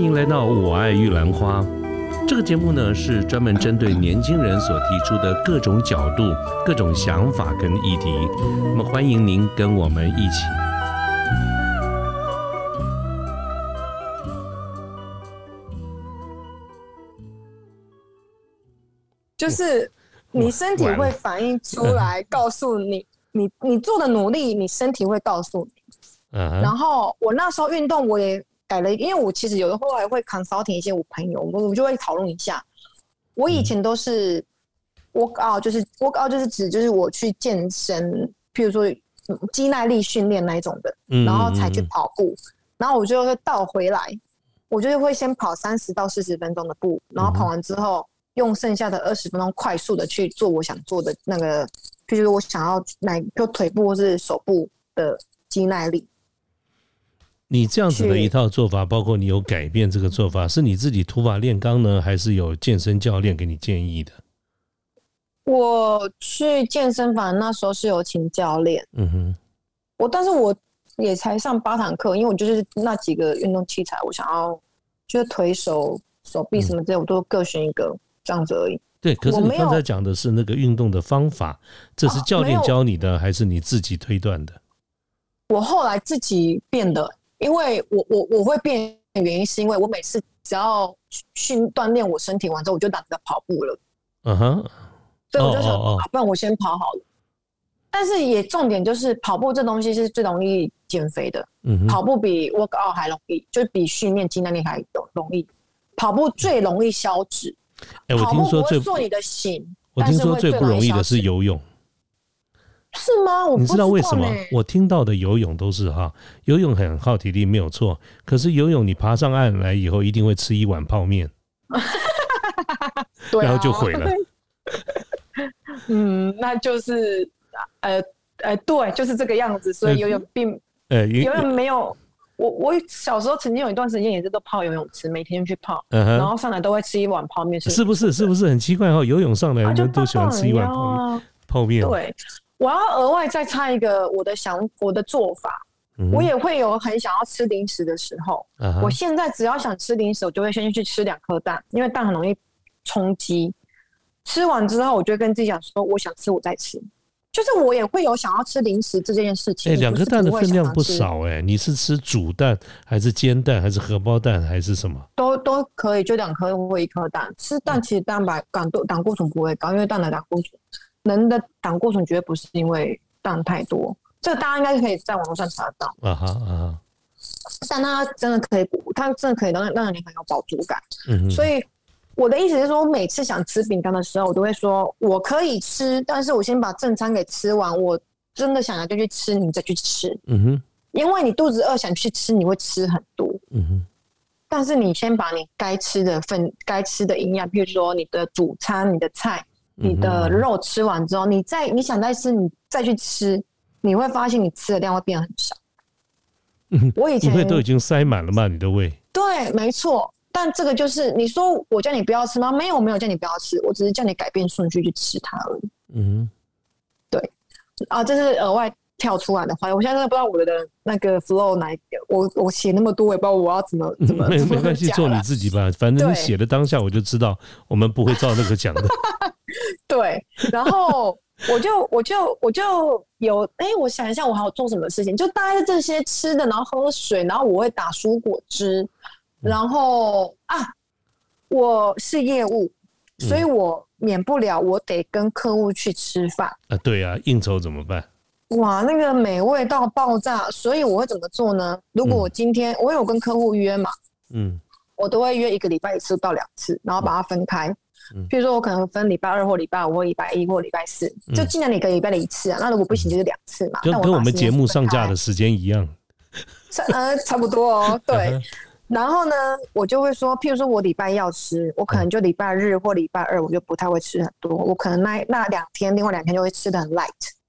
欢迎来到我爱玉兰花。这个节目呢是专门针对年轻人所提出的各种角度、各种想法跟议题。那么欢迎您跟我们一起。就是你身体会反映出来，告诉你你你做的努力，你身体会告诉你。嗯然后我那时候运动，我也改了，因为我其实有的后来会 consulting 一些我朋友，我我就会讨论一下。我以前都是 work out，就是 work out 就是指就是我去健身，譬如说嗯肌耐力训练那一种的，嗯然后才去跑步，然后我就会倒回来，我就会先跑三十到四十分钟的步，然后跑完之后用剩下的二十分钟快速的去做我想做的那个，譬如说我想要哪就腿部或是手部的肌耐力。你这样子的一套做法，包括你有改变这个做法，是你自己土法炼钢呢，还是有健身教练给你建议的？我去健身房那时候是有请教练，嗯哼，我但是我也才上八堂课，因为我就是那几个运动器材，我想要就是腿手手臂什么之类，我都各选一个这样子而已。对。可是你刚才讲的是那个运动的方法，这是啊教练教你的，还是你自己推断的？我后来自己变的，因为我我我会变的原因是因为我每次只要训锻炼我身体完之后，我就懒得跑步了，嗯哼，所以我就想，啊，不然我先跑好了。但是也重点就是跑步这东西是最容易减肥的，嗯哼，跑步比 work out 还容易，就比训练肌耐力还容容易。跑步最容易消脂，哎，我跑步听说最不会做你的型，我听说但是会最不容易的是游泳。是吗？我知道为什么？我听到的游泳都是哈，游泳很耗体力没有错，可是游泳你爬上岸来以后，一定会吃一碗泡面，然后就毁了。嗯，那就是呃呃，对，就是这个样子。所以游泳并呃，因游泳没有我，我小时候曾经有一段时间也是都泡游泳池，每天去泡，嗯然哼，后上来都会吃一碗泡面，是不是？是不是很奇怪哈？游泳上来人家都喜欢吃一碗泡泡面。啊。泡面，对，我要额外再插一个我的想我的做法，我也会有很想要吃零食的时候。我现在只要想吃零食，我就会先去吃两颗蛋，因为蛋很容易充饥。吃完之后，我就会跟自己讲说，我想吃，我再吃。就是我也会有想要吃零食这件事情。哎，两颗蛋的分量不少哎，你是吃煮蛋还是煎蛋还是荷包蛋还是什么？都都可以，就两颗或一颗蛋。吃嗯蛋其实蛋白胆固胆固醇不会高，因为蛋的胆固醇，人的胆固醇绝对不是因为蛋太多。这个大家应该可以在网络上查得到，啊哈啊哈，但它真的可以补，它真的可以让让你很有饱足感。嗯哼，所以我的意思是说，我每次想吃饼干的时候，我都会说我可以吃，但是我先把正餐给吃完，我真的想要就去吃，你再去吃，嗯哼，因为你肚子饿想去吃，你会吃很多。嗯哼，但是你先把你该吃的份、该吃的营养，譬如说你的主餐、你的菜、你的肉吃完之后，你再你想再吃，你再去吃，你会发现你吃的量会变很少。嗯我以前因为都已经塞满了嘛，你的胃。对，没错。但这个就是你说我叫你不要吃吗？没有，我没有叫你不要吃，我只是叫你改变顺序去吃它而已。嗯对啊，这是额外跳出来的话，我现在真的不知道我的那个 flow 哪一个，我我写那么多，我也不知道我要怎么怎么哼，没没关系，做你自己吧。反正你对写的当下，我就知道我们不会照那个讲的。对，然后我就我就我就有哎、我想一下，我还有做什么事情？就大概是这些吃的，然后喝水，然后我会打蔬果汁，然后啊，我是业务，所以我免不了我得跟客户去吃饭。啊，对啊，应酬怎么办？哇，那个美味到爆炸！所以我会怎么做呢？如果我今天、我有跟客户约嘛，嗯我都会约一个礼拜一次到两次，然后把它分开。嗯譬如说，我可能分礼拜二或礼拜五或礼拜一或礼拜四，就尽量一个礼拜的一次啊。那如果不行，就是两次嘛。就跟我们节目上架的时间一样。差呃差不多哦。嗯对，然后呢，我就会说，譬如说我礼拜要吃，我可能就礼拜日或礼拜二我就不太会吃很多，我可能那那两天，另外两天就会吃的很 light。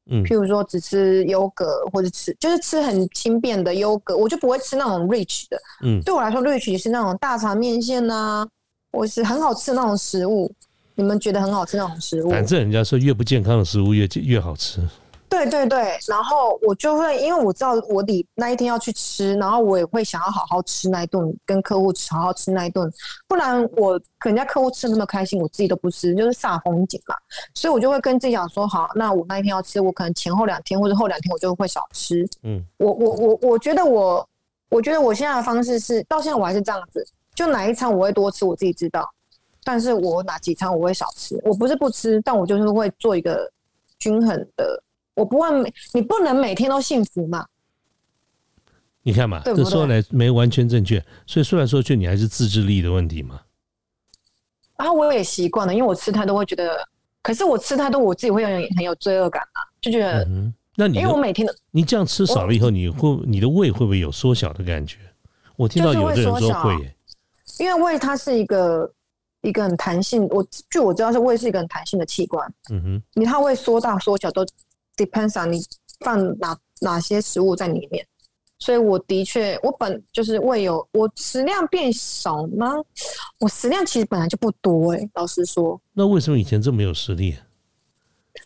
嗯譬如说只吃优格或者吃就是吃很轻便的优格，我就不会吃那种 rich 的。嗯对我来说，rich 是那种大肠面线呐、或是很好吃的那种食物。你们觉得很好吃那种食物？反正人家说越不健康的食物越越好吃。对对对，然后我就会，因为我知道我礼那一天要去吃，然后我也会想要好好吃那一顿，跟客户吃好好吃那一顿，不然我可人家客户吃那么开心，我自己都不吃，就是煞风景嘛。所以我就会跟自己讲说，好，那我那一天要吃，我可能前后两天或者后两天我就会少吃。嗯，我我我我觉得我，我觉得我现在的方式是，到现在我还是这样子，就哪一餐我会多吃，我自己知道，但是我哪几餐我会少吃，我不是不吃，但我就是会做一个均衡的。我不会每你不能每天都幸福嘛？你看嘛，这说来没完全正确，所以说来说去，你还是自制力的问题嘛。然后我也习惯了，因为我吃太多会觉得，可是我吃太多我自己会有点很有罪恶感啊，就觉得，嗯，那你因为我每天的你这样吃少了以后，你会你的胃会不会有缩小的感觉？我听到有的人说会耶，因为胃它是一个一个很弹性，我据我知道是胃是一个很弹性的器官，嗯哼，你它会缩大缩小都 depends on 你放哪哪些食物在里面。所以我的确，我本就是胃有我食量变少吗？我食量其实本来就不多诶、老实说，那为什么以前这么有实力？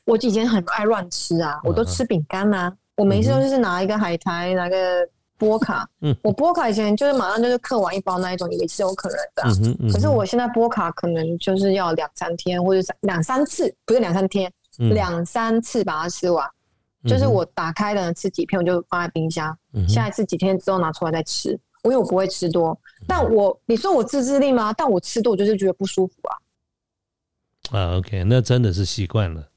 我以前很爱乱吃啊，我都嗯吃饼干啊，我每次都是拿一个海苔，拿个波卡，嗯。我波卡以前就是马上就是嗑完一包那一种，也是有可能的啊、嗯可是我现在波卡可能就是要两三天，或者三两三次，不是两三天，嗯两三次把它吃完。就是我打开了吃几片，我就放在冰箱，嗯下一次几天之后拿出来再吃。因为我不会吃多，但我你说我自制力吗？但我吃多我就是觉得不舒服啊。啊，OK，那真的是习惯了。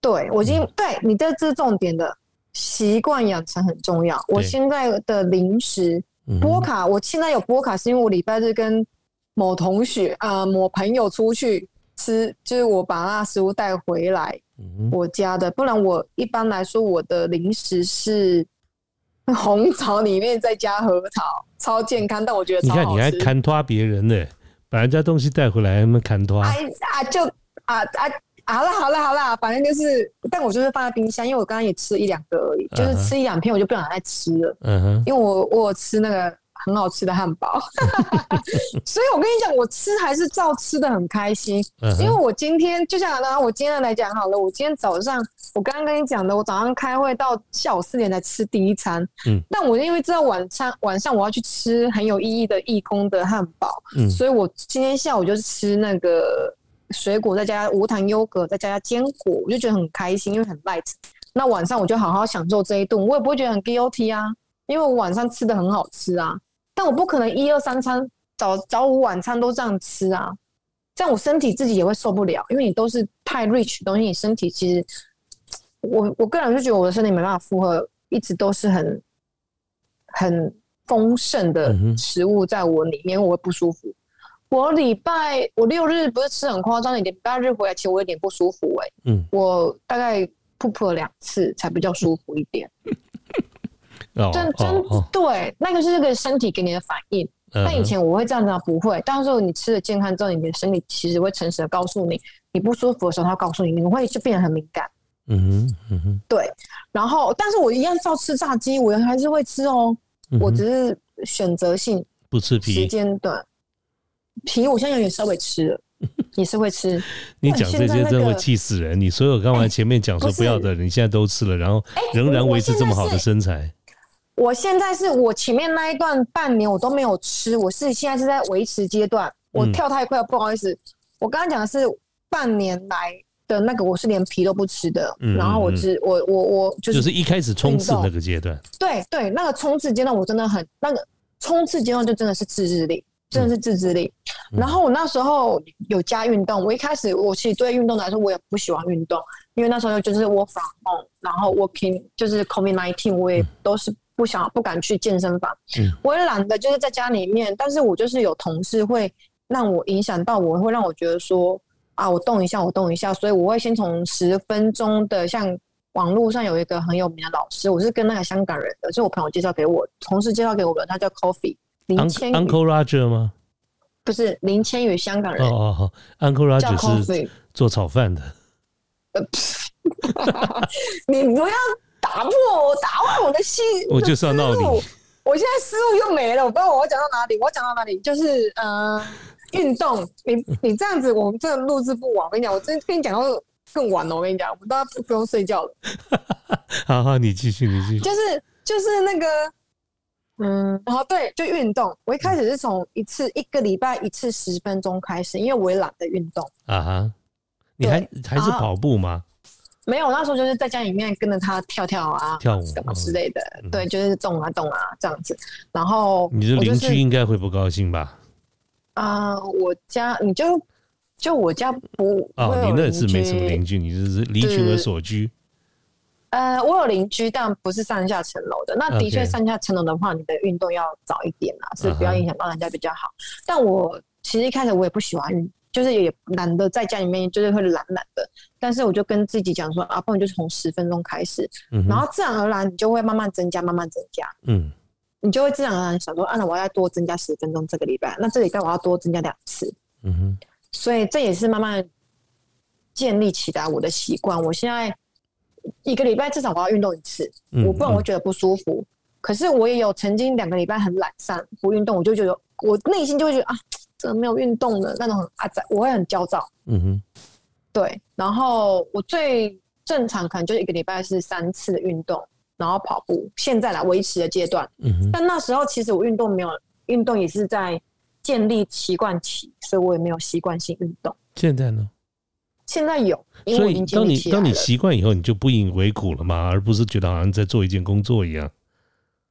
对我已经嗯对你这这是重点的，习惯养成很重要。我对现在的零食波卡，我现在有波卡是因为我礼拜日跟某同学啊、呃某朋友出去吃，就是我把那食物带回来嗯我家的，不然我一般来说我的零食是 红枣里面再加核桃，超健康，但我觉得你看。你还砍拖别人呢，把人家东西带回来，还没砍拖。哎啊就啊啊。好了好了好了，反正就是，但我就是放在冰箱，因为我刚刚也吃了一两个而已，就是吃一两片我就不想再吃了。嗯哼，因为我我有吃那个很好吃的汉堡，所以我跟你讲，我吃还是照吃的很开心。嗯因为，我今天就像拿我今天来讲好了，我今天早上我刚刚跟你讲的，我早上开会到下午四点才吃第一餐，嗯，但我因为知道晚餐晚上我要去吃很有意义的义工的汉堡，嗯所以我今天下午就是吃那个水果，再加无糖优格，再加坚果，我就觉得很开心，因为很 light。那晚上我就好好享受这一顿，我也不会觉得很 guilty 啊，因为我晚上吃的很好吃啊。但我不可能一二三餐早早午晚餐都这样吃啊，这样我身体自己也会受不了，因为你都是太 rich 的东西，你身体其实，我我个人就觉得我的身体没办法负荷，一直都是很很丰盛的食物在我里面，我会不舒服。我礼拜我六日不是吃很夸张，你礼拜日回来，其实我有点不舒服哎、嗯，我大概噗噗了两次才比较舒服一点。哦真真对，那个是这个身体给你的反应。嗯但以前我会这样子啊，不会。但是你吃了健康之后，你的身体其实会诚实的告诉你，你不舒服的时候，它告诉你，你会就变得很敏感。嗯哼嗯哼对，然后但是我一样照吃炸鸡，我还是会吃哦，嗯，我只是选择性不吃皮。时间短。皮我现在有点稍微吃了，也是会吃。你讲这些真的会气死人！你所有刚才前面讲说不要的，你现在都吃了，然后仍然维持这么好的身材。我现在是我前面那一段半年我都没有吃，我是现在是在维持阶段。我嗯跳太快了，不好意思。我刚刚讲的是半年来的那个，我是连皮都不吃的。嗯然后我只我我我就是、就是一开始冲刺那个阶段，对对那个冲刺阶段，我真的很那个冲刺阶段就真的是自制力，真的是自制力。嗯然后我那时候有加运动，我一开始我其实对运动来说我也不喜欢运动，因为那时候就是 work from home，然后 working 就是 COVID nineteen，我也都是不想不敢去健身房，嗯我也懒得就是在家里面，但是我就是有同事会让我影响到我，会让我觉得说啊，我动一下，我动一下，所以我会先从十分钟的像。网络上有一个很有名的老师，我是跟那个香港人的，是我朋友介绍给我，同事介绍给我的，他叫 Coffee 林千 Uncle Roger 吗？不是林千羽，香港人哦哦哦，Uncle Roger 是。做炒饭的。你不要打破我，打坏我的心，我就是要闹你我现在思路又没了，我不知道我要讲到哪里。我要讲到哪里？就是呃，运动。你你这样子，我们真的录制不完。我跟你讲，我真跟你讲到更晚了。我跟你讲，我们大家不不用睡觉了，好好，你继续，你继续。就是就是那个，嗯，然后对，就运动。我一开始是从一次一个礼拜一次十分钟开始，因为我也懒得运动。啊哈，你还还是啊跑步吗？没有，那时候就是在家里面跟着他跳跳啊，跳舞什么嗯之类的，嗯对，就是动啊动啊这样子。然后你的邻居应该会不高兴吧？啊、我家你就就我家不哦我，有你那是没什么邻居，你就是离群而所居。呃，我有邻居，但不是上下层楼的。那的确上下层楼的话，你的运动要早一点啊，是不要影响到人家比较好。但我其实一开始我也不喜欢运，就是也懒得在家里面，就是会懒懒的。但是我就跟自己讲说，啊，不然就从十分钟开始，嗯，然后自然而然你就会慢慢增加，慢慢增加，嗯你就会自然而然想说，啊，那我要多增加十分钟这个礼拜，那这个礼拜我要多增加两次。嗯哼，所以这也是慢慢建立起来我的习惯。我现在一个礼拜至少我要运动一次，嗯我不然我会觉得不舒服。可是我也有曾经两个礼拜很懒散不运动，我就觉得我内心就会觉得啊，没有运动的那种很啊，在我会很焦躁。嗯哼，对，然后我最正常可能就是一个礼拜是三次的运动，然后跑步。现在来维持的阶段，嗯哼，但那时候其实我运动没有运动也是在建立习惯期，所以我也没有习惯性运动。现在呢？现在有，因为所以我已经当你当你。习惯以后，你就不以为苦了嘛，而不是觉得好像在做一件工作一样。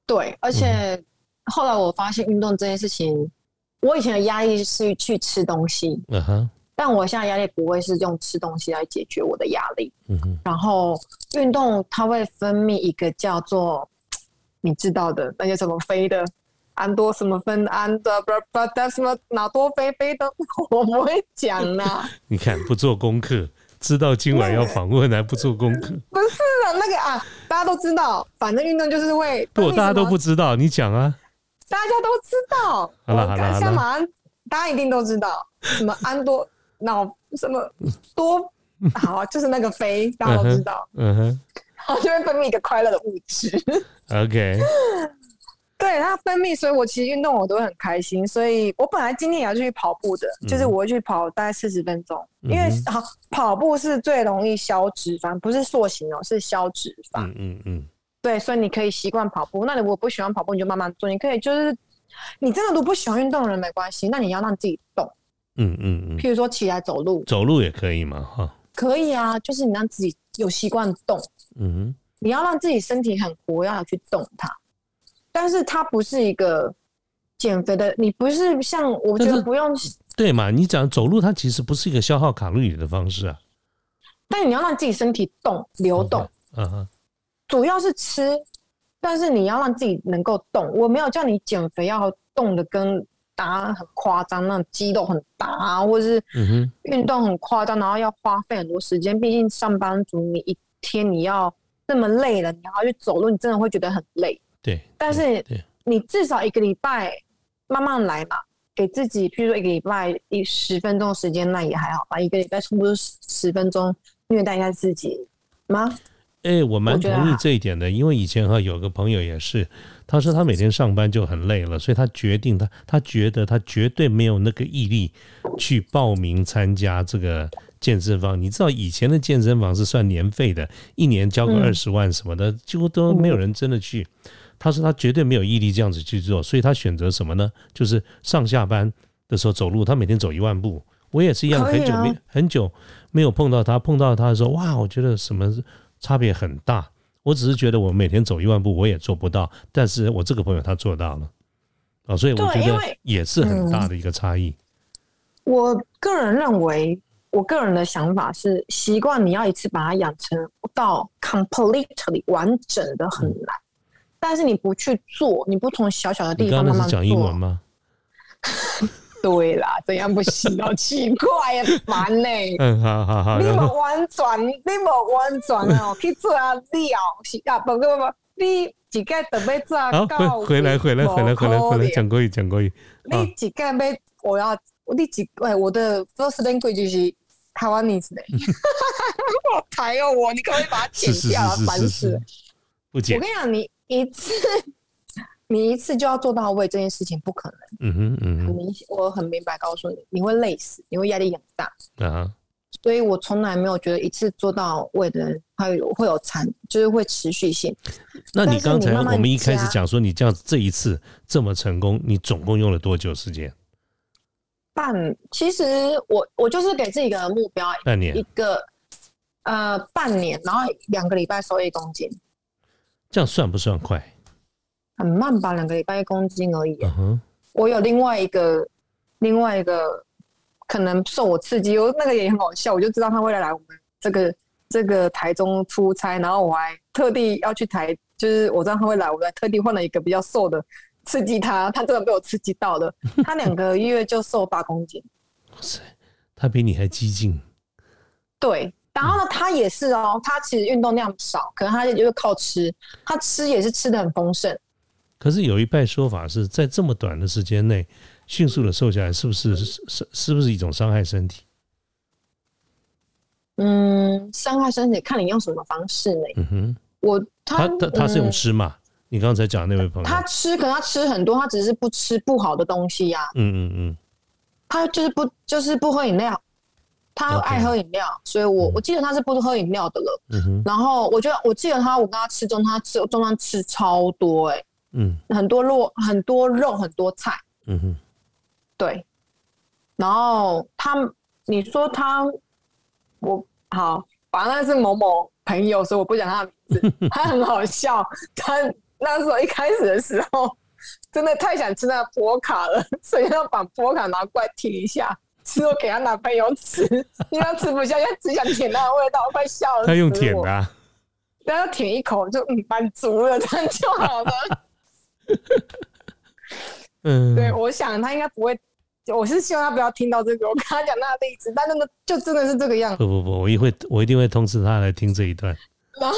对，而且后来我发现运动这件事情，我以前的压力是去吃东西，嗯哼，但我现在压力不会是用吃东西来解决我的压力。嗯哼，然后运动它会分泌一个叫做 你知道的那些什么飞的。安多什么酚安的不不的什么脑多菲菲的，我不会讲啦。你看不做功课，知道今晚要访问还不做功课，不是的，那个啊，大家都知道，反正运动就是会不，大家都不知道，你讲啊。大家都知道。好了我看好了像马鞍大家一定都知道。什么安多脑什么多好，就是那个飞，大家都知道，嗯哼然后就会分泌一个快乐的物质。，OK，对它分泌，所以我其实运动我都会很开心。所以我本来今天也要去跑步的，就是我会去跑大概四十分钟，因为嗯好跑步是最容易消脂肪，不是塑形哦，是消脂肪。嗯嗯嗯，对，所以你可以习惯跑步。那你如果不喜欢跑步，你就慢慢做。你可以就是，你真的都不喜欢运动的人没关系，那你要让自己动。嗯嗯嗯，譬如说起来走路，走路也可以嘛，哈，可以啊，就是你让自己有习惯动，嗯你要让自己身体很活跃地去动它。但是它不是一个减肥的，你不是像我觉得不用，哼，对嘛？你讲走路，它其实不是一个消耗卡路里的方式啊，但你要让自己身体动流动。嗯哼，主要是吃，但是你要让自己能够动。我没有叫你减肥要动的跟打很夸张，那种肌肉很大啊，或者是运动很夸张，然后要花费很多时间。毕竟上班族，你一天你要那么累了，你还要去走路，你真的会觉得很累。对，但是，你至少一个礼拜慢慢来嘛，给自己，譬如说一个礼拜一十分钟的时间，那也还好吧。一个礼拜差不多十十分钟虐待一下自己吗？哎、我蛮同意这一点的，因为以前哈有个朋友也是，他说他每天上班就很累了，所以他决定他他觉得他绝对没有那个毅力去报名参加这个健身房。你知道以前的健身房是算年费的，一年交个二十万什么的，几乎都没有人真的去。他说他绝对没有毅力这样子去做，所以他选择什么呢？就是上下班的时候走路，他每天走一万步。我也是一样，很久没很久没有碰到他，碰到他的时候，哇，我觉得什么差别很大。我只是觉得我每天走一万步我也做不到，但是我这个朋友他做到了啊，所以我觉得也是很大的一个差异。我个人认为，我个人的想法是，习惯你要一次把它养成到 completely 完整的很难。但是你不去做，你不从小小的地方慢慢刚刚是讲英文做，吗？对啦，怎样不行？好奇怪呀，烦呢、嗯，好好好，你无婉转，你无完全哦，去做啊了是啊，不不不，你一个特别做好到回回来回来回来回来回来讲国语讲国语。你一个要我要你几哎，我的 first language 就是台湾 e 呢，好台哦我，你可不可以把它剪掉烦死我跟。你讲，你一次你一次就要做到位，这件事情不可能。嗯哼嗯哼很明显，我很明白告诉你，你会累死，你会压力很大。啊哈，所以我从来没有觉得一次做到位的人会有会有残，就是会持续性。那你刚才我们一开始讲说你这样子这一次这么成功，你总共用了多久时间？半其实我我就是给自己一个目标，半年一，个呃半年，然后两个礼拜瘦一公斤，这样算不算快？很慢吧？两个礼拜一公斤而已。我有另外一个另外一个可能受我刺激，我那个也很好笑，我就知道他会来我们这个这个台中出差，然后我还特地要去台，就是我知道他会来，我还特地换了一个比较瘦的刺激他，他真的被我刺激到了，他两个月就瘦八公斤，哇塞，他比你还激进。对。然后呢，他也是哦，他其实运动量少，可能他就是靠吃，他吃也是吃的很丰盛。可是有一派说法是在这么短的时间内迅速的瘦下来，是不是是是是不是一种伤害身体？嗯，伤害身体看你用什么方式呢？嗯哼，我他他他他是用嗯。吃嘛？你刚才讲的那位朋友，他吃，可能他吃很多，他只是不吃不好的东西呀、嗯嗯嗯，他就是不就是不喝饮料，他爱喝饮料，所以我嗯。我记得他是不喝饮料的了。嗯哼，然后我觉得我记得他，我跟他吃中，他吃中餐吃超多哎、嗯很多肉很多肉很多菜，嗯哼，对。然后他你说他我好，反正是某某朋友，所以我不讲他的名字。他很好笑，他那时候一开始的时候，真的太想吃那个波卡了，所以要把波卡拿过来舔一下，之后给她男朋友吃，因为他吃不下，因为只想舔那个味道，快笑死我。他用舔的、啊，但要舔一口就嗯满足了，这样就好了。嗯，对，我想他应该不会。我是希望他不要听到这个，我跟他讲那个例子，但真的就真的是这个样子。不不不，我一会我一定会通知他来听这一段。然后，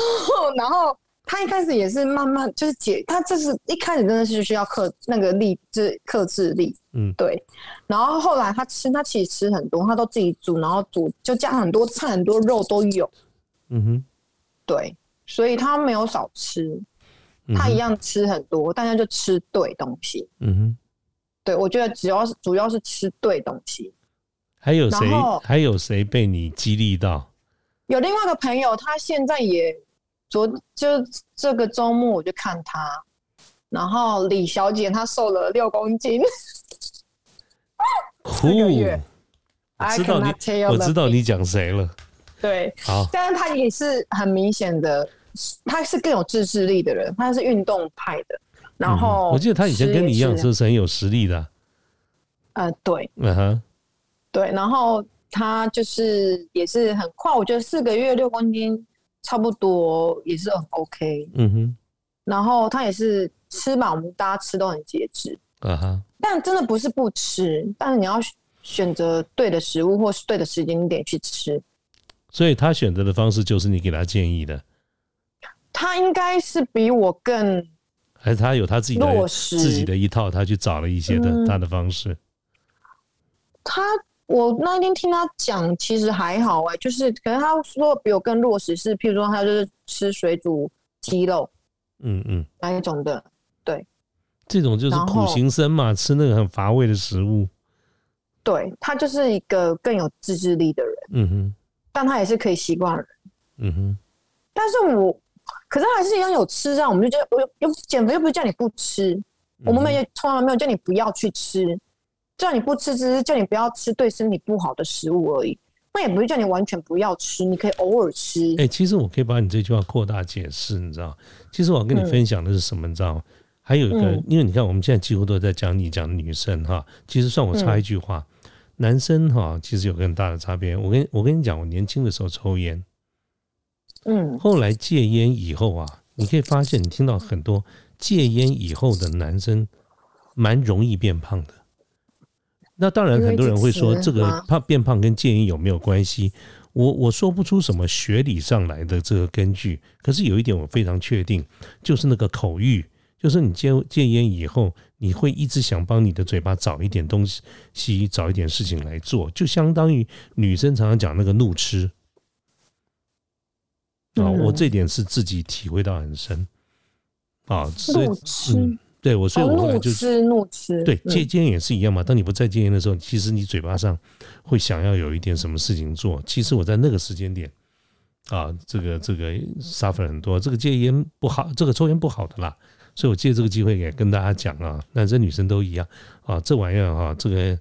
然后他一开始也是慢慢就是解，他这是一开始真的是需要克那个力，就是克制力，嗯对。然后后来他吃，他其实吃很多，他都自己煮，然后煮就加很多菜、很多肉都有，嗯哼，对。所以他没有少吃，他一样吃很多，但他就吃对东西。嗯哼，对，我觉得只要是主要是吃对东西。还有谁还有谁被你激励到？有另外一个朋友，他现在也昨就这个周末我就看他，然后李小姐她瘦了六公斤，酷，个月我知道你我知道你讲谁了。对，好，但是他也是很明显的，他是更有自制力的人，他是运动派的，然后、嗯我记得他以前跟你一样，是很有实力的啊。呃对。嗯哼，对，然后他就是也是很快，我觉得四个月六公斤差不多也是很 OK，嗯哼，然后他也是吃嘛，我们大家吃都很节制，啊哈，但真的不是不吃，但是你要选择对的食物或是对的时间点去吃。所以他选择的方式就是你给他建议的，他应该是比我更还是他有他自己的落实自己的一套，他去找了一些的、嗯他的方式。他。我那一天听他讲，其实还好哎、就是可能他说比我更落实是，譬如说他就是吃水煮鸡肉嗯嗯，那一种的，对这种就是苦行僧嘛，吃那个很乏味的食物。对他就是一个更有自制力的人，嗯哼，但他也是可以习惯人。嗯哼，但是我可是还是一样有吃啊，我们就觉得我又又减肥又不是叫你不吃，我们没有从来没有叫你不要去吃，叫你不吃只是叫你不要吃对身体不好的食物而已。那也不是叫你完全不要吃，你可以偶尔吃。哎、其实我可以把你这句话扩大解释，你知道？其实我要跟你嗯分享的是什么？你知道吗？还有一个，嗯因为你看我们现在几乎都在讲你讲女生哈，其实算我插一句话，男生哈其实有个很大的差别。我跟我跟你讲，我年轻的时候抽烟，嗯后来戒烟以后啊，你可以发现，你听到很多戒烟以后的男生蛮容易变胖的。那当然，很多人会说这个吗胖变胖跟戒烟有没有关系？我我说不出什么学理上来的这个根据，可是有一点我非常确定，就是那个口欲，就是你戒戒烟以后，你会一直想帮你的嘴巴找一点东西，找一点事情来做，就相当于女生常常讲那个怒吃。啊、嗯我这点是自己体会到很深啊，所以嗯，对我，所以我后来就吃怒吃，对嗯戒烟也是一样嘛。当你不再戒烟的时候，其实你嘴巴上会想要有一点什么事情做。其实我在那个时间点啊，这个这个 suffer 很多，这个戒烟不好，这个抽烟不好的啦。所以我借这个机会也跟大家讲啊，男生女生都一样啊，这玩意儿哈、这个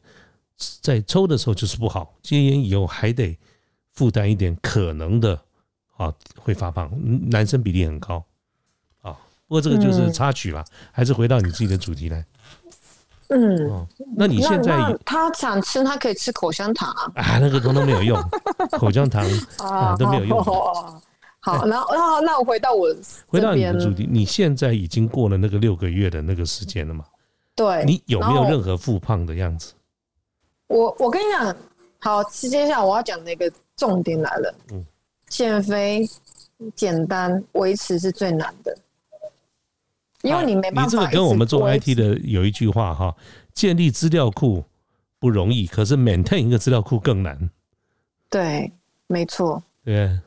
在抽的时候就是不好，戒烟以后还得负担一点可能的啊会发胖，嗯男生比例很高啊。不过这个就是嗯插曲啦，还是回到你自己的主题来嗯，哦。那你现在他想吃，他可以吃口香糖啊，啊，那个通通没有用，口香糖 啊都没有用。哦好，然后然后那我回到我回到你的主题，你现在已经过了那个六个月的那个时间了嘛？对，你有没有任何复胖的样子？我我跟你讲，好，接下来我要讲那个重点来了。嗯减肥简单，维持是最难的，因为你没办法你这个跟我们做 IT 的有一句话哈，建立资料库不容易，可是 maintain 一个资料库更难，对，没错。对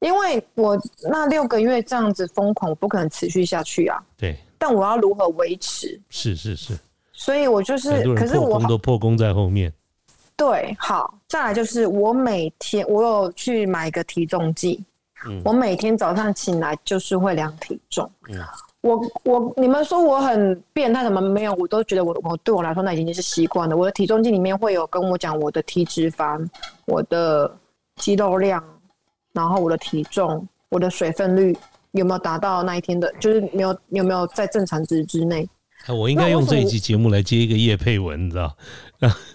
因为我那六个月这样子疯狂，我不可能持续下去啊。对？但我要如何维持？是是是，所以我就是可是我功都破功在后面。对，好，再来就是我每天我有去买一个体重计，嗯我每天早上醒来就是会量体重。嗯我我你们说我很变态，什么没有？我都觉得我我对我来说那已经是习惯了。我的体重计里面会有跟我讲我的体脂肪、我的肌肉量，然后我的体重、我的水分率有没有达到那一天的，就是没有有没有在正常值之内。啊我应该用这一期节目来接一个叶佩文，你知道？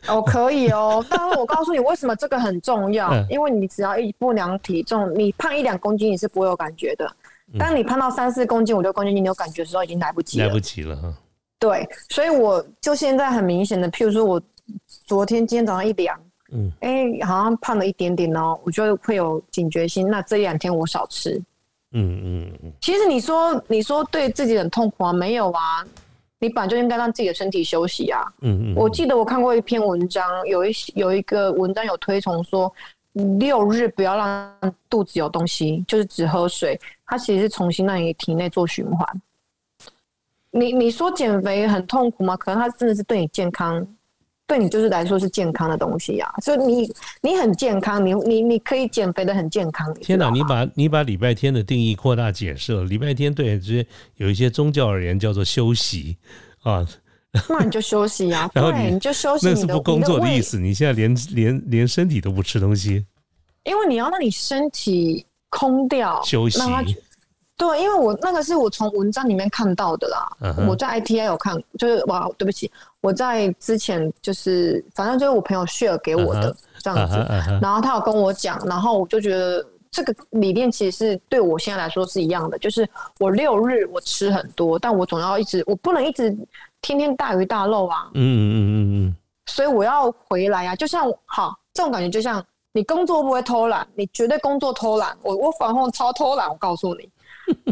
哦，可以哦，但是我告诉你，为什么这个很重要？嗯因为你只要一不量体重，你胖一两公斤你是不会有感觉的。当你胖到三四公斤、五六公斤，你有感觉的时候，已经来不及了。来不及了哈。对，所以我就现在很明显的，譬如说我昨天、今天早上一量，嗯哎、好像胖了一点点哦，我就会有警觉心。那这一两天我少吃。嗯嗯嗯，其实你说你说对自己很痛苦啊？没有啊，你本来就应该让自己的身体休息啊。嗯嗯，我记得我看过一篇文章，有一有一个文章有推崇说，六日不要让肚子有东西，就是只喝水，它其实是重新让你体内做循环。你你说减肥很痛苦吗？可能它真的是对你健康，对你就是来说是健康的东西啊。所以你你很健康，你你你可以减肥的很健康。天哪，你把你把礼拜天的定义扩大解释了。礼拜天对这些有一些宗教而言叫做休息啊，那你就休息啊，然后对，你你就休息那是不工作的意思。你现在连连连身体都不吃东西因为你要让你身体空掉休息对，因为我那个是我从文章里面看到的啦。我在 ITI 有看，就是哇，对不起，我在之前就是反正就是我朋友 share 给我的、嗯这样子，然后他有跟我讲，然后我就觉得这个理念其实是对我现在来说是一样的，就是我六日我吃很多，但我总要一直，我不能一直天天大鱼大肉啊，嗯嗯嗯嗯嗯所以我要回来啊。就像好这种感觉，就像你工作不会偷懒，你绝对工作偷懒。我我反后超偷懒，我告诉你。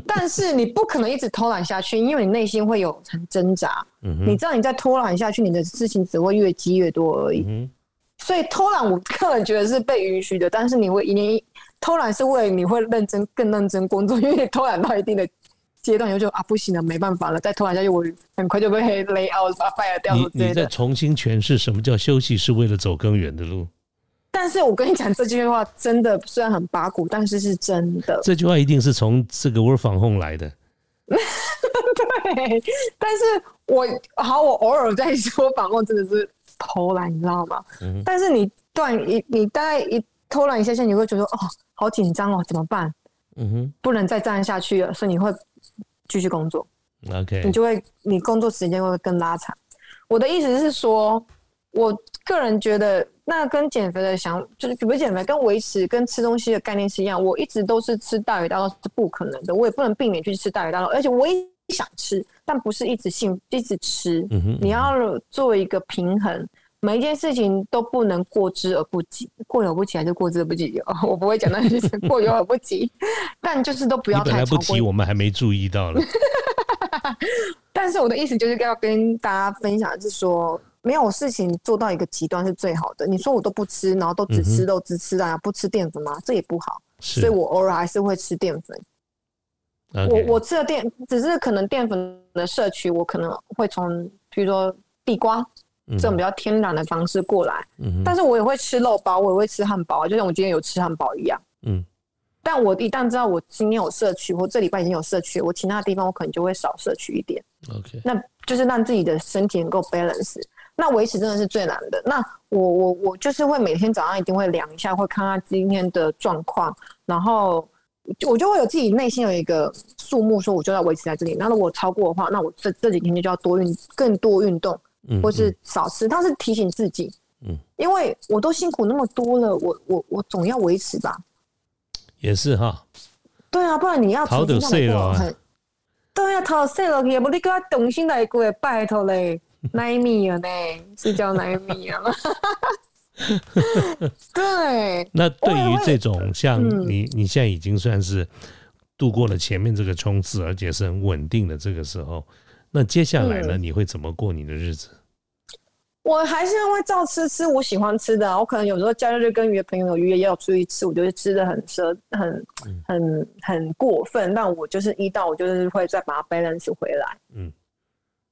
但是你不可能一直偷懒下去，因为你内心会有很挣扎。嗯你知道你再偷懒下去，你的事情只会越积越多而已。嗯所以偷懒，我个人觉得是被允许的，但是你会你偷懒是为了你会认真更认真工作，因为你偷懒到一定的阶段，你就觉得啊不行了，没办法了，再偷懒下去，我很快就被 lay out fire 掉你之类的。你再重新诠释什么叫休息是为了走更远的路。但是我跟你讲这句话真的虽然很八股，但是是真的。这句话一定是从这个 work from home 来的。对，但是我好，我偶尔在说反控真的是偷懒，你知道吗？嗯但是你断一，你大概一偷懒一下下，你会觉得哦，好紧张哦，怎么办？嗯哼不能再这样下去了，所以你会继续工作，，OK，你就会你工作时间会更拉长。我的意思是说，我个人觉得那跟减肥的想，就是不是减肥，跟维持跟吃东西的概念是一样。我一直都是吃大鱼大肉是不可能的，我也不能避免去吃大鱼大肉，而且我也想吃，但不是一直性一直吃。嗯哼，你要做一个平衡，每一件事情都不能过之而不及，过犹不及还是过之而不及？哦、我不会讲那句过犹而不及，但就是都不要太超过提，我们还没注意到了。但是我的意思就是要跟大家分享，是说没有事情做到一个极端是最好的。你说我都不吃，然后都只吃肉、只吃啊，不吃淀粉吗？这也不好。所以我偶尔还是会吃淀粉。我我吃的淀只是可能淀粉的摄取，我可能会从比如说地瓜嗯这种比较天然的方式过来，嗯但是我也会吃肉包，我也会吃汉堡，就像我今天有吃汉堡一样。嗯但我一旦知道我今天有摄取，或这礼拜已经有摄取，我其他地方我可能就会少摄取一点，OK 那就是让自己的身体能够 balance。那维持真的是最难的。那我我我就是会每天早上一定会量一下，会看看今天的状况，然后就我就会有自己内心有一个数目，说我就要维持在这里。那如果超过的话，那我这这几天就要多运更多运动，嗯或是少吃。他是提醒自己，嗯，因为我都辛苦那么多了，我我我总要维持吧。也是哈，对啊，不然你要头就重新让洗了。对啊，头碎落去，无你给他重新来过，拜托嘞，奈米啊呢？是叫奈米啊？对，那对于这种像嗯你，你现在已经算是度过了前面这个冲刺，而且是很稳定的这个时候，那接下来呢，嗯你会怎么过你的日子？我还是会照吃吃我喜欢吃的啊、我可能有时候假日就跟约朋友有约要出去吃，我就是吃的很奢很很很过分，但我就是一到我就是会再把它 balance 回来。嗯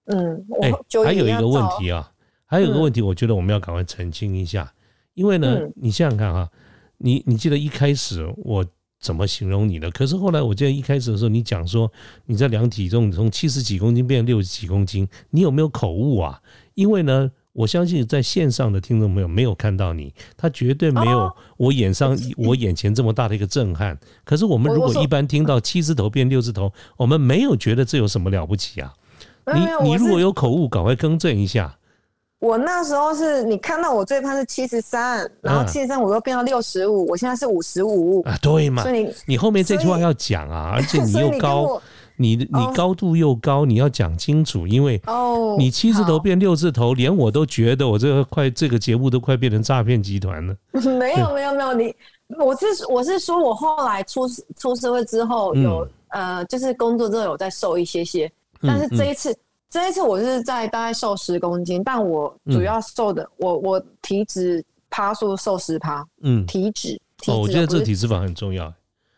嗯，哎、还有一个问题啊，还有一个问题，我觉得我们要赶快澄清一下，因为呢，嗯你想想看哈，你你记得一开始我怎么形容你的？可是后来我记得一开始的时候，你讲说你在量体重从七十几公斤变六十几公斤，你有没有口误啊？因为呢。我相信在线上的听众朋友没有看到你，他绝对没有哦我眼上 我眼前这么大的一个震撼。可是我们如果一般听到七字头变六字头，我们没有觉得这有什么了不起啊。你你如果有口误，赶快更正一下。我那时候是你看到我最胖是七十三，然后嗯七十三我又变到六十五，我现在是五十五，啊，对嘛所？以你你后面这句话要讲啊，而且你 又高我，你你哦高度又高，你要讲清楚，因为哦，你七字头变六字头，连我都觉得我这个快这个节目都快变成诈骗集团了。没有没有没有，你我是我是说我后来出出社会之后嗯有、呃，就是工作之后有在瘦一些些，但是这一次、这一次我是在大概瘦十公斤，但我主要瘦的、我我体脂趴数瘦十趴，嗯，体脂体脂哦，我觉得这体脂肪很重要。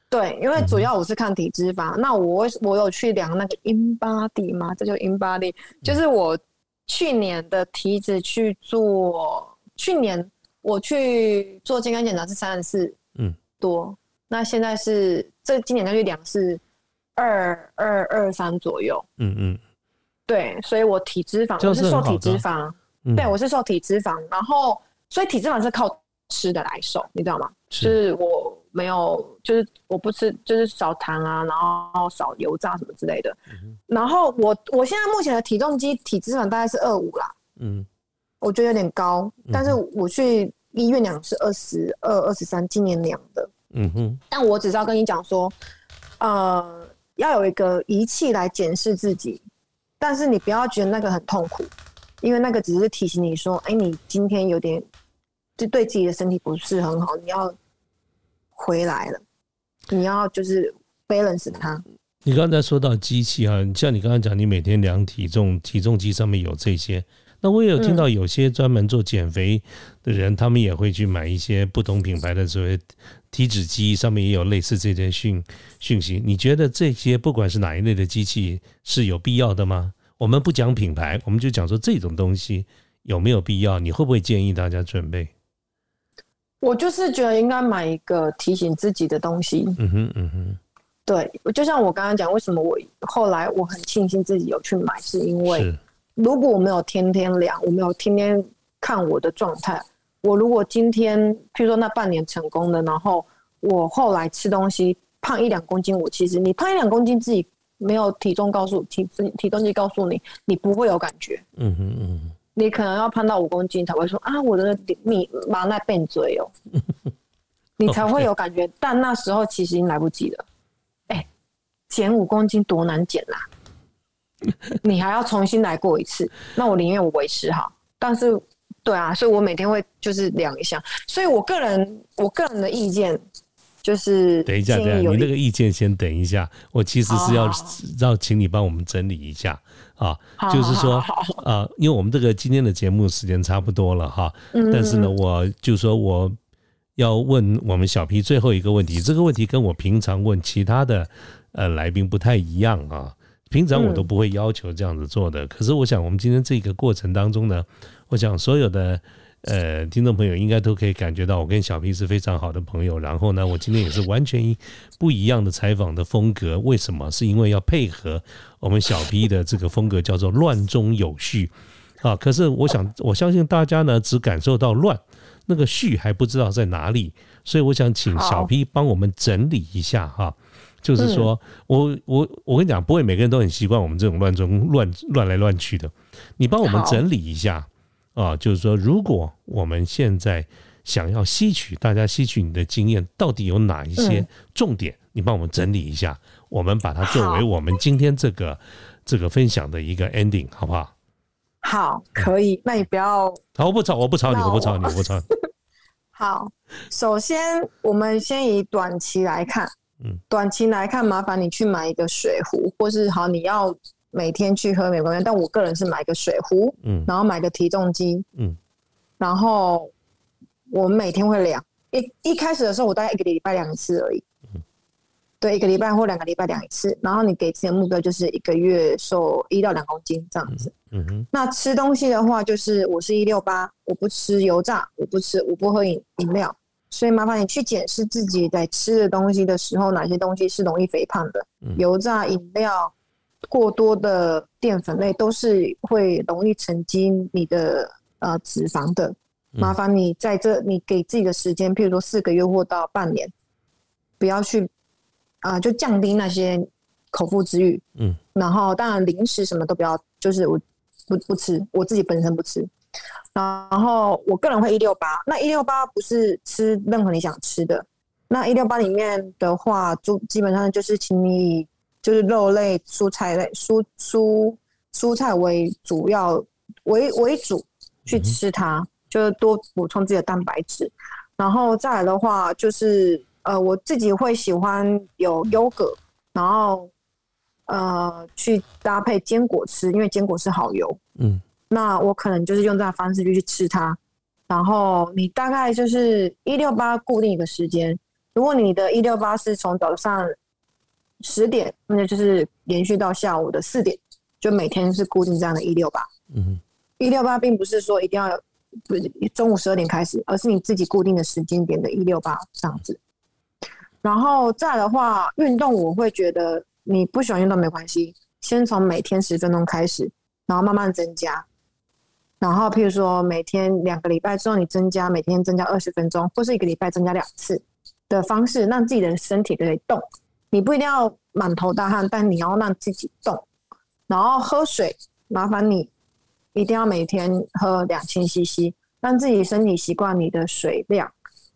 对，因为主要我是看体脂肪，那我会我有去量那个 in body 吗？这就 in body，就是我去年的体脂去做，去年我去做健康检查是三十四，嗯，多，那现在是这今年再去量是二二二三左右，嗯嗯。对，所以我体脂肪我是瘦体脂肪，嗯，对我是瘦体脂肪，然后所以体脂肪是靠吃的来瘦，你知道吗？就是是我没有，就是我不吃，就是少糖啊，然后少油炸什么之类的。嗯然后我我现在目前的体重机体脂肪大概是二五啦，嗯。我觉得有点高，但是我去医院量是二十二、二十三，今年量的。嗯哼，但我只是要跟你讲说，呃，要有一个仪器来检视自己，但是你不要觉得那个很痛苦，因为那个只是提醒你说，哎、你今天有点就对自己的身体不是很好，你要回来了，你要就是 balance 它。你刚才说到机器啊，像你刚刚讲，你每天量体重，体重机上面有这些。那我也有听到有些专门做减肥的人，他们也会去买一些不同品牌的所谓体脂机，上面也有类似这些讯讯息。你觉得这些不管是哪一类的机器是有必要的吗？我们不讲品牌，我们就讲说这种东西有没有必要？你会不会建议大家准备？我就是觉得应该买一个提醒自己的东西。嗯哼嗯哼，对，就像我刚刚讲，为什么我后来我很庆幸自己有去买，是因为如果我没有天天量，我没有天天看我的状态，我如果今天譬如说那半年成功的，然后我后来吃东西胖一两公斤，我其实你胖一两公斤自己没有体重告诉体体重计告诉你，你不会有感觉，嗯哼嗯哼。你可能要胖到五公斤才会说啊，我的米麻那变嘴哦，你才会有感觉。但那时候其实已经来不及了。哎、减五公斤多难减啦、你还要重新来过一次。那我宁愿我维持好，但是对啊，所以我每天会就是量一下。所以我个人我个人的意见就是等一下，等一下，你那个意见先等一下，我其实是要好好要请你帮我们整理一下啊，就是说啊，因为我们这个今天的节目时间差不多了哈，嗯但是呢，嗯我就说我要问我们小 P 最后一个问题，这个问题跟我平常问其他的呃来宾不太一样啊。平常我都不会要求这样子做的，可是我想我们今天这个过程当中呢，我想所有的呃听众朋友应该都可以感觉到我跟小 P 是非常好的朋友。然后呢，我今天也是完全不一样的采访的风格。为什么？是因为要配合 我们小 P 的这个风格，叫做乱中有序啊。可是我想，我相信大家呢只感受到乱，那个序还不知道在哪里。所以我想请小 P 帮我们整理一下哈。就是说，我我我跟你讲，不会每个人都很习惯我们这种乱中乱乱来乱去的。你帮我们整理一下啊，就是说，如果我们现在想要吸取大家吸取你的经验，到底有哪一些重点？你帮我们整理一下，我们把它作为我们今天这个这个分享的一个 ending，好不好？好，可以。那你不要，好，我不吵，我不吵你，我不吵你，我不吵。好，首先我们先以短期来看。嗯，短期来看，麻烦你去买一个水壶，或是好你要每天去喝没关系。但我个人是买个水壶，嗯，然后买个体重机，嗯，然后我们每天会量。一一开始的时候，我大概一个礼拜量一次而已，嗯，对，一个礼拜或两个礼拜量一次。然后你给自己的目标就是一个月瘦一到两公斤这样子，嗯哼。那吃东西的话，就是我是一六八，我不吃油炸，我不吃，我不喝饮饮料。所以麻烦你去检视自己在吃的东西的时候，哪些东西是容易肥胖的？油炸、饮料、过多的淀粉类都是会容易沉积你的呃脂肪的。麻烦你在这你给自己的时间，譬如说四个月或到半年，不要去啊，就降低那些口腹之欲。嗯，然后当然零食什么都不要，就是我不不吃，我自己本身不吃。然后我个人会一六八，那一六八不是吃任何你想吃的，那一六八里面的话，就基本上就是请你就是肉类、蔬菜类、蔬蔬蔬菜为主要为为主去吃它，就是多补充自己的蛋白质。然后再来的话，就是呃我自己会喜欢有优格，然后呃去搭配坚果吃，因为坚果是好油。嗯。那我可能就是用这样方式就去吃它，然后你大概就是一六八固定一个时间。如果你的一六八是从早上十点，那就是连续到下午的四点，就每天是固定这样的一六八。嗯，一六八并不是说一定要不中午十二点开始，而是你自己固定的时间点的一六八这样子。然后再的话，运动我会觉得你不喜欢运动没关系，先从每天十分钟开始，然后慢慢增加。然后，譬如说，每天两个礼拜之后，你增加每天增加二十分钟，或是一个礼拜增加两次的方式，让自己的身体可以动。你不一定要满头大汗，但你要让自己动。然后喝水，麻烦你一定要每天喝两千 CC，让自己身体习惯你的水量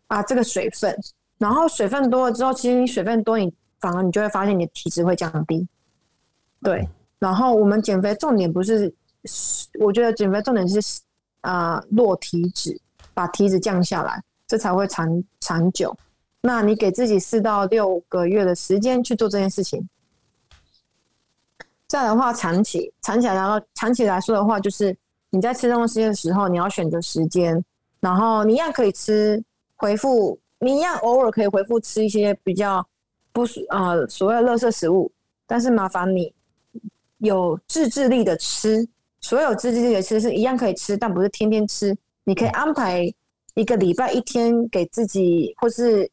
啊，这个水分。然后水分多了之后，其实你水分多，你反而你就会发现你的体脂会降低。对。然后我们减肥重点不是。我觉得减肥重点是啊，落体脂，把体脂降下来，这才会长长久。那你给自己四到六个月的时间去做这件事情。这样的话，长期长期来，然后长期来说的话，就是你在吃东西的时候，你要选择时间，然后你一样可以吃回复，你一样偶尔可以回复吃一些比较不啊所谓的垃圾食物，但是麻烦你有自制力的吃。所有自制力的吃是一样可以吃，但不是天天吃。你可以安排一个礼拜一天给自己，或是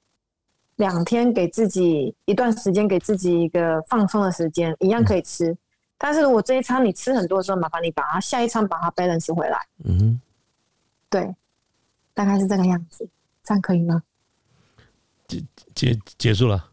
两天给自己一段时间，给自己一个放松的时间，一样可以吃。但是如果这一餐你吃很多的时候，麻烦你把它下一餐把它 balance 回来。嗯，对，大概是这个样子，这样可以吗？结结结束了。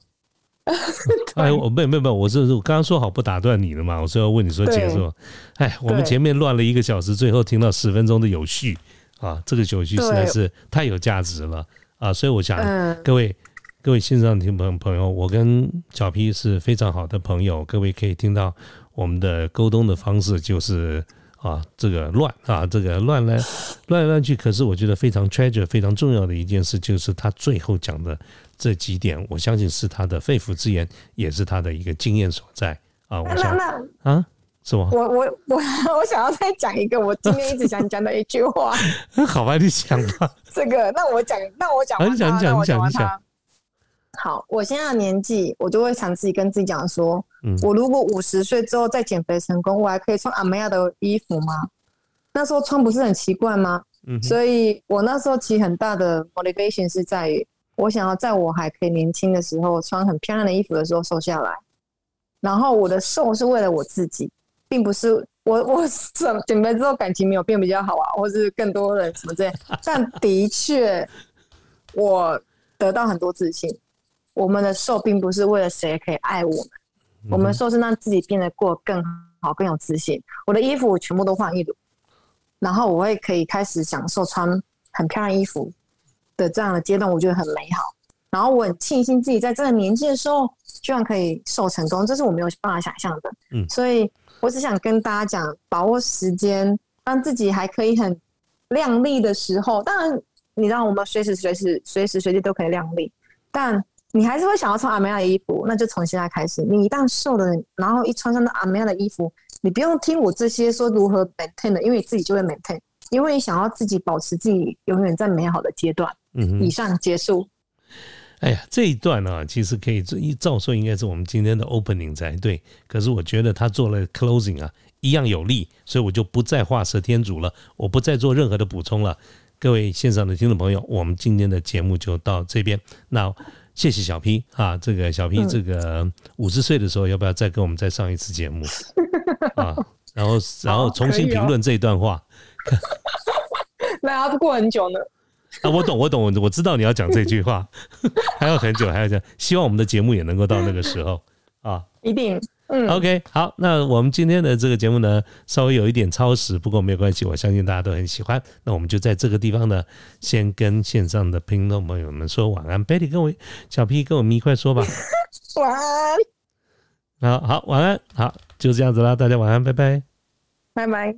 哎，我没有没有没有，我是我刚刚说好不打断你的嘛，我是要问你说结束。哎，我们前面乱了一个小时，最后听到十分钟的有序啊，这个有序实在是太有价值了啊！所以我想各位各位线上听朋朋友，我跟小 P 是非常好的朋友，各位可以听到我们的沟通的方式就是啊，这个乱啊，这个乱来 乱来乱去。可是我觉得非常 treasure 非常重要的一件事，就是他最后讲的。这几点，我相信是他的肺腑之言，也是他的一个经验所在啊！我想啊，是吗？我我我 我想要再讲一个，我今天一直想讲的一句话。好吧，你讲吧。这个，那我讲，那我讲，你讲，你讲，你讲，你讲。好，我现在的年纪，我就会常自己跟自己讲说，嗯我如果五十岁之后再减肥成功，我还可以穿阿梅亚的衣服吗？那时候穿不是很奇怪吗？嗯，所以我那时候其实很大的 motivation 是在于，我想要在我还可以年轻的时候，穿很漂亮的衣服的时候瘦下来。然后我的瘦是为了我自己，并不是我我减减肥之后感情没有变比较好啊，或是更多人什么之类。但的确，我得到很多自信。我们的瘦并不是为了谁可以爱我们，我们瘦是让自己变得过更好、更有自信。我的衣服我全部都换一轮，然后我会可以开始享受穿很漂亮衣服的这样的阶段，我觉得很美好。然后我很庆幸自己在这个年纪的时候，居然可以瘦成功，这是我没有办法想象的。嗯所以我只想跟大家讲，把握时间，让自己还可以很靓丽的时候。当然，你让我们随时随时随时随地都可以靓丽，但你还是会想要穿阿梅亚的衣服，那就从现在开始。你一旦瘦了，然后一穿上那阿梅亚的衣服，你不用听我这些说如何 maintain 的，因为你自己就会 maintain，因为你想要自己保持自己永远在美好的阶段。嗯哼以，上结束。哎呀，这一段呢、其实可以一照说应该是我们今天的 opening 才对，可是我觉得他做了 closing 啊，一样有力，所以我就不再画蛇添足了，我不再做任何的补充了。各位线上的听众朋友，我们今天的节目就到这边。那谢谢小 P 啊，这个小 P 嗯。这个五十岁的时候，要不要再跟我们再上一次节目？啊？然后然后重新评论这一段话。那要过很久呢。啊，我懂我懂，我我知道你要讲这句话，还要很久，还要讲，希望我们的节目也能够到那个时候。啊。一定，嗯 OK，好，那我们今天的这个节目呢，稍微有一点超时，不过没有关系，我相信大家都很喜欢。那我们就在这个地方呢，先跟线上的听众朋友们说晚安。Betty 跟我小 P 跟我们一块说吧。晚安，好好，晚安，好，就这样子啦，大家晚安，拜拜。拜拜。